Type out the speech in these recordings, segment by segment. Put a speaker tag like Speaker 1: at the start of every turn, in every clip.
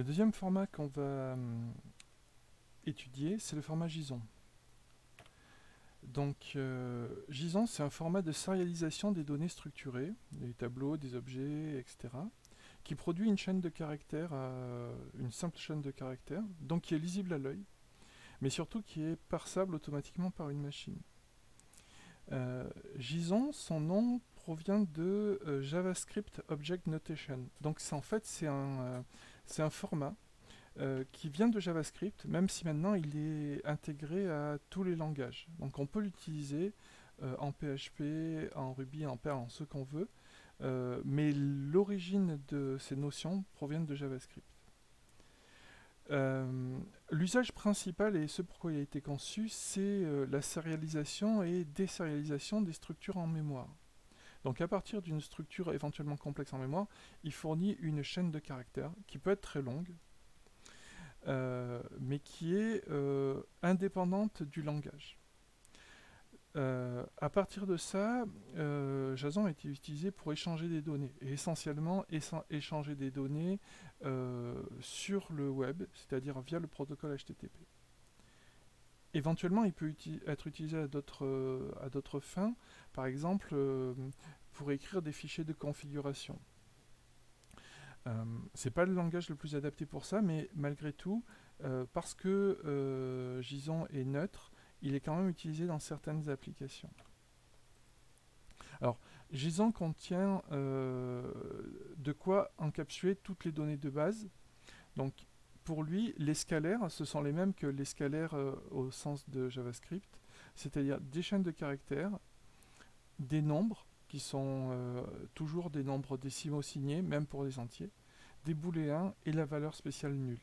Speaker 1: Le deuxième format qu'on va hum, étudier, c'est le format JSON. Donc, euh, JSON, c'est un format de sérialisation des données structurées, des tableaux, des objets, etc., qui produit une chaîne de caractères, une simple chaîne de caractères, donc qui est lisible à l'œil, mais surtout qui est parsable automatiquement par une machine. Euh, JSON, son nom provient de euh, JavaScript Object Notation. Donc en fait c'est un, c'est un format euh, qui vient de JavaScript, même si maintenant il est intégré à tous les langages. Donc on peut l'utiliser euh, en PHP, en Ruby, en Perl, en ce qu'on veut, euh, mais l'origine de ces notions provient de JavaScript. L'usage principal et ce pourquoi il a été conçu, c'est la sérialisation et désérialisation des structures en mémoire. Donc à partir d'une structure éventuellement complexe en mémoire, il fournit une chaîne de caractères qui peut être très longue, euh, mais qui est euh, indépendante du langage. Euh, à partir de ça, Jason a été utilisé pour échanger des données, essentiellement échanger des données sur le web, c'est-à-dire via le protocole HTTP. Éventuellement, il peut être utilisé à d'autres fins, par exemple pour écrire des fichiers de configuration. Euh, c'est pas le langage le plus adapté pour ça, mais malgré tout, euh, parce que euh, JSON est neutre, il est quand même utilisé dans certaines applications. Alors, JSON contient de quoi encapsuler toutes les données de base. Donc, pour lui, les scalaires, ce sont les mêmes que les scalaires au sens de JavaScript, c'est-à-dire des chaînes de caractères, des nombres, qui sont euh, toujours des nombres décimaux signés, même pour les entiers, des booléens et la valeur spéciale nulle.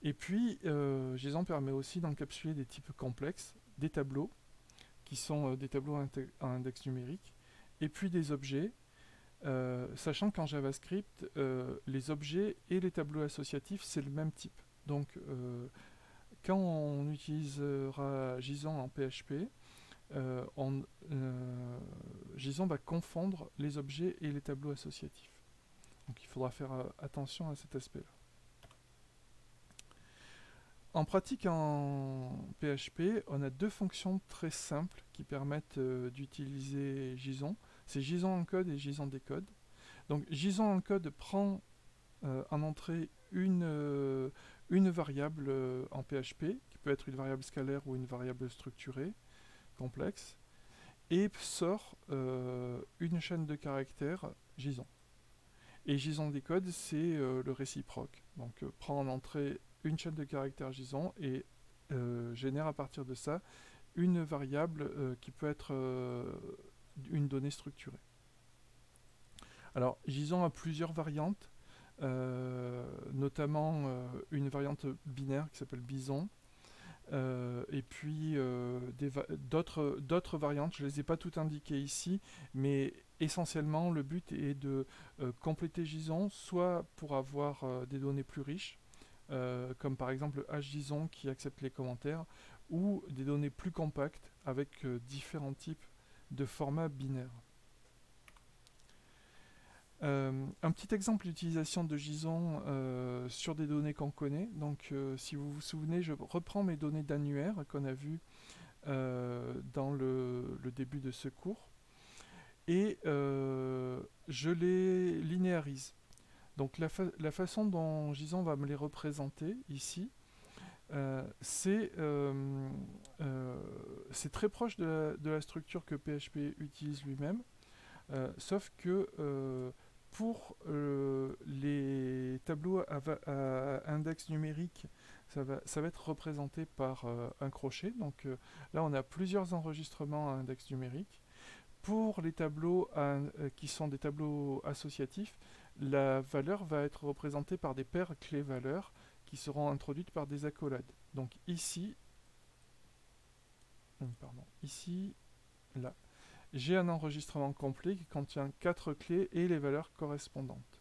Speaker 1: Et puis, euh, JSON permet aussi d'encapsuler des types complexes, des tableaux, qui sont euh, des tableaux à index numérique, et puis des objets, euh, sachant qu'en JavaScript, les objets et les tableaux associatifs, c'est le même type. Donc, quand on utilisera JSON en PHP, euh, euh, JSON va confondre les objets et les tableaux associatifs. Donc il faudra faire euh, attention à cet aspect-là. En pratique en PHP, on a deux fonctions très simples qui permettent d'utiliser JSON. C'est JSON encode et JSON décode. Donc JSON encode prend en entrée une, une variable en PHP, qui peut être une variable scalaire ou une variable structurée complexe et sort euh, une chaîne de caractères JSON. Et JSON décode, c'est euh, le réciproque. Donc euh, prend en entrée une chaîne de caractères JSON et génère à partir de ça une variable qui peut être une donnée structurée. Alors JSON a plusieurs variantes, notamment une variante binaire qui s'appelle Bison, euh, et puis euh, d'autres variantes, je ne les ai pas toutes indiquées ici, mais essentiellement le but est de euh, compléter JSON, soit pour avoir des données plus riches, comme par exemple HJSON qui accepte les commentaires, ou des données plus compactes avec différents types de formats binaires. Euh, un petit exemple d'utilisation de JSON euh, sur des données qu'on connaît. Donc, euh, si vous vous souvenez, je reprends mes données d'annuaire qu'on a vues dans le, début de ce cours et je les linéarise. Donc, la, façon dont JSON va me les représenter ici, c'est très proche de la, structure que PHP utilise lui-même, sauf que pour euh, les tableaux à, index numérique, ça va, être représenté par euh, un crochet. Donc euh, là, on a plusieurs enregistrements à index numérique. Pour les tableaux qui sont des tableaux associatifs, la valeur va être représentée par des paires clés-valeurs seront introduites par des accolades. Donc ici, pardon, ici, là, j'ai un enregistrement complet qui contient quatre clés et les valeurs correspondantes.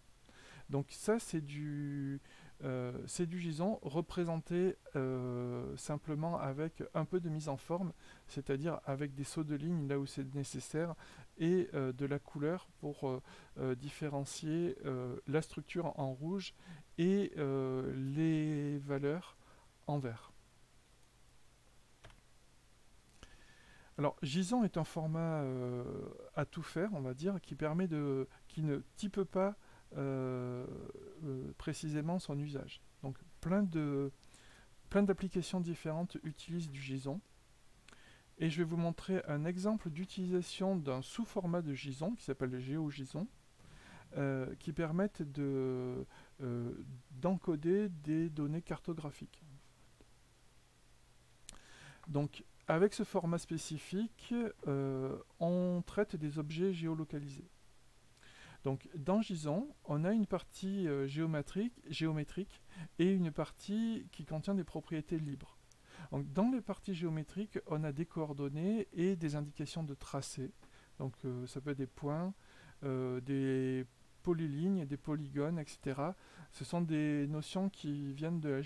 Speaker 1: Donc ça c'est du, euh, du JSON représenté euh, simplement avec un peu de mise en forme, c'est-à-dire avec des sauts de ligne là où c'est nécessaire et euh, de la couleur pour différencier la structure en rouge et les valeurs en vert. Alors, JSON est un format à tout faire, on va dire, qui permet de, qui ne type pas précisément son usage. Donc, plein de plein d'applications différentes utilisent du JSON. Et je vais vous montrer un exemple d'utilisation d'un sous-format de JSON qui s'appelle le GeoJSON, euh, qui permettent de, euh, d'encoder des données cartographiques. Donc, avec ce format spécifique, euh, on traite des objets géolocalisés. Donc dans JSON, on a une partie euh, géométrique, et une partie qui contient des propriétés libres. Dans les parties géométriques, on a des coordonnées et des indications de tracé. Donc euh, ça peut être des points, euh, des polylignes, des polygones, etc. Ce sont des notions qui viennent de la,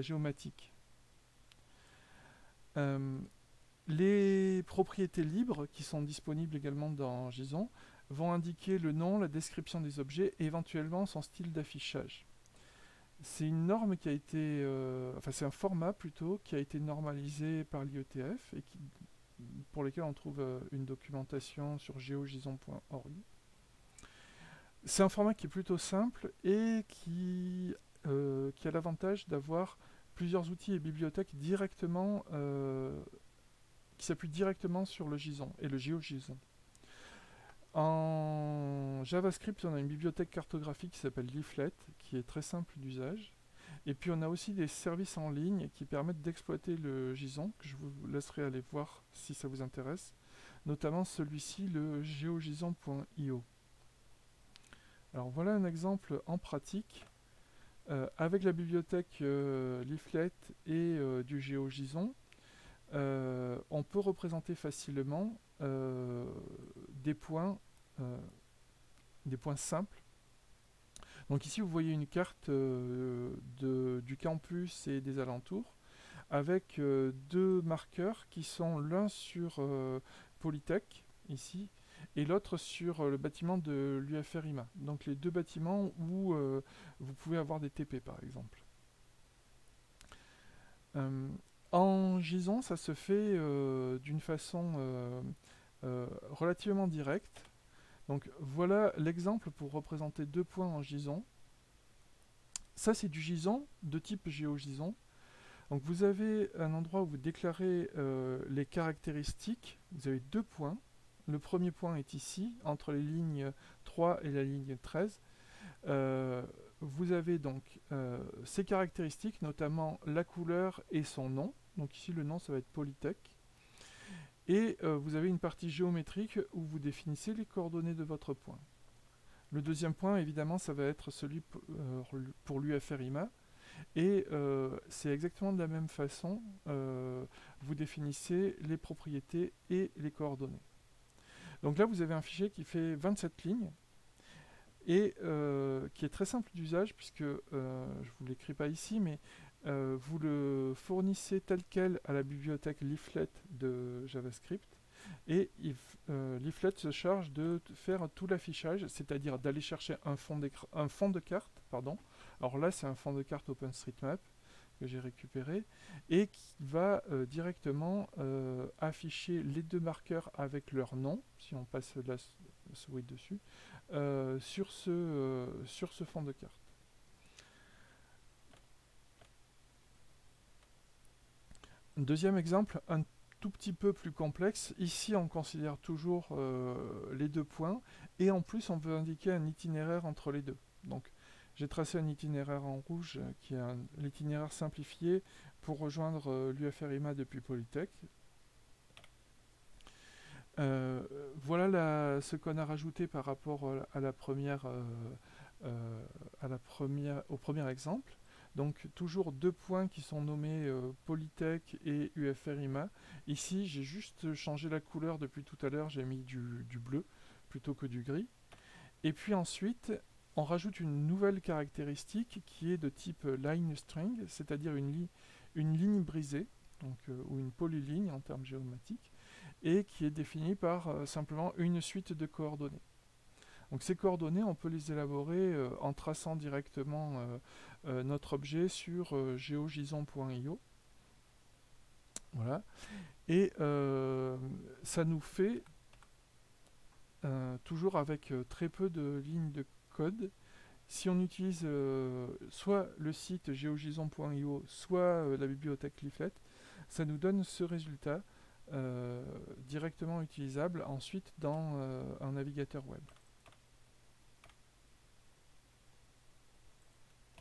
Speaker 1: géomatique. les propriétés libres qui sont disponibles également dans JSON vont indiquer le nom, la description des objets et éventuellement son style d'affichage. C'est une norme qui a été, euh, enfin c'est un format plutôt qui a été normalisé par l'IETF et pour lequel on trouve euh, une documentation sur geogison.org. C'est un format qui est plutôt simple et qui, euh, a l'avantage d'avoir plusieurs outils et bibliothèques directement qui s'appuient directement sur le JSON et le GeoJSON. En JavaScript, on a une bibliothèque cartographique qui s'appelle Leaflet, qui est très simple d'usage. Et puis on a aussi des services en ligne qui permettent d'exploiter le JSON, que je vous laisserai aller voir si ça vous intéresse. Notamment celui-ci, le geojson.io. Alors voilà un exemple en pratique. Euh, avec la bibliothèque euh, Leaflet et euh, du GeoJSON, on peut représenter facilement euh, des points, euh, des points simples. Donc ici vous voyez une carte euh, du campus et des alentours avec deux marqueurs qui sont l'un sur Polytech ici et l'autre sur le bâtiment de l'UFRIMA. Donc les deux bâtiments où vous pouvez avoir des TP par exemple. En JSON, ça se fait d'une façon euh, relativement direct. Donc voilà l'exemple pour représenter deux points en JSON. Ça c'est du JSON de type GeoJSON. Donc vous avez un endroit où vous déclarez euh, les caractéristiques. Vous avez deux points. Le premier point est ici, entre les lignes 3 et la ligne 13. Euh, vous avez donc ces caractéristiques, notamment la couleur et son nom. Donc ici le nom ça va être Polytech. Et euh, vous avez une partie géométrique où vous définissez les coordonnées de votre point. Le deuxième point, évidemment, ça va être celui euh, pour l'UFRIMA. Et euh, c'est exactement de la même façon, vous définissez les propriétés et les coordonnées. Donc là, vous avez un fichier qui fait 27 lignes et qui est très simple d'usage puisque, je ne vous l'écris pas ici, mais euh, vous le fournissez tel quel à la bibliothèque Leaflet de JavaScript et euh, Leaflet se charge de faire tout l'affichage, c'est-à-dire d'aller chercher un fond, de carte. Pardon. Alors là, c'est un fond de carte OpenStreetMap que j'ai récupéré et qui va euh, directement afficher les deux marqueurs avec leur nom, si on passe la souris dessus, sur ce fond de carte. Deuxième exemple, un tout petit peu plus complexe. Ici, on considère toujours euh, les deux points. Et en plus, on veut indiquer un itinéraire entre les deux. Donc, j'ai tracé un itinéraire en rouge, euh, qui est l'itinéraire simplifié pour rejoindre euh, l'UFRIMA depuis Polytech. voilà ce qu'on a rajouté par rapport à la première, au premier exemple. Donc toujours deux points qui sont nommés euh, Polytech et UFRIMA. Ici j'ai juste changé la couleur depuis tout à l'heure, j'ai mis du, bleu plutôt que du gris. Et puis ensuite on rajoute une nouvelle caractéristique qui est de type line string, c'est-à-dire une, ligne brisée, euh, ou une polyligne en termes géomatiques, et qui est définie par euh, simplement une suite de coordonnées. Donc ces coordonnées, on peut les élaborer en traçant directement notre objet sur geogison.io. Voilà. Et ça nous fait, toujours avec très peu de lignes de code, si on utilise soit le site geogison.io, soit la bibliothèque Leaflet, ça nous donne ce résultat directement utilisable ensuite dans un navigateur web.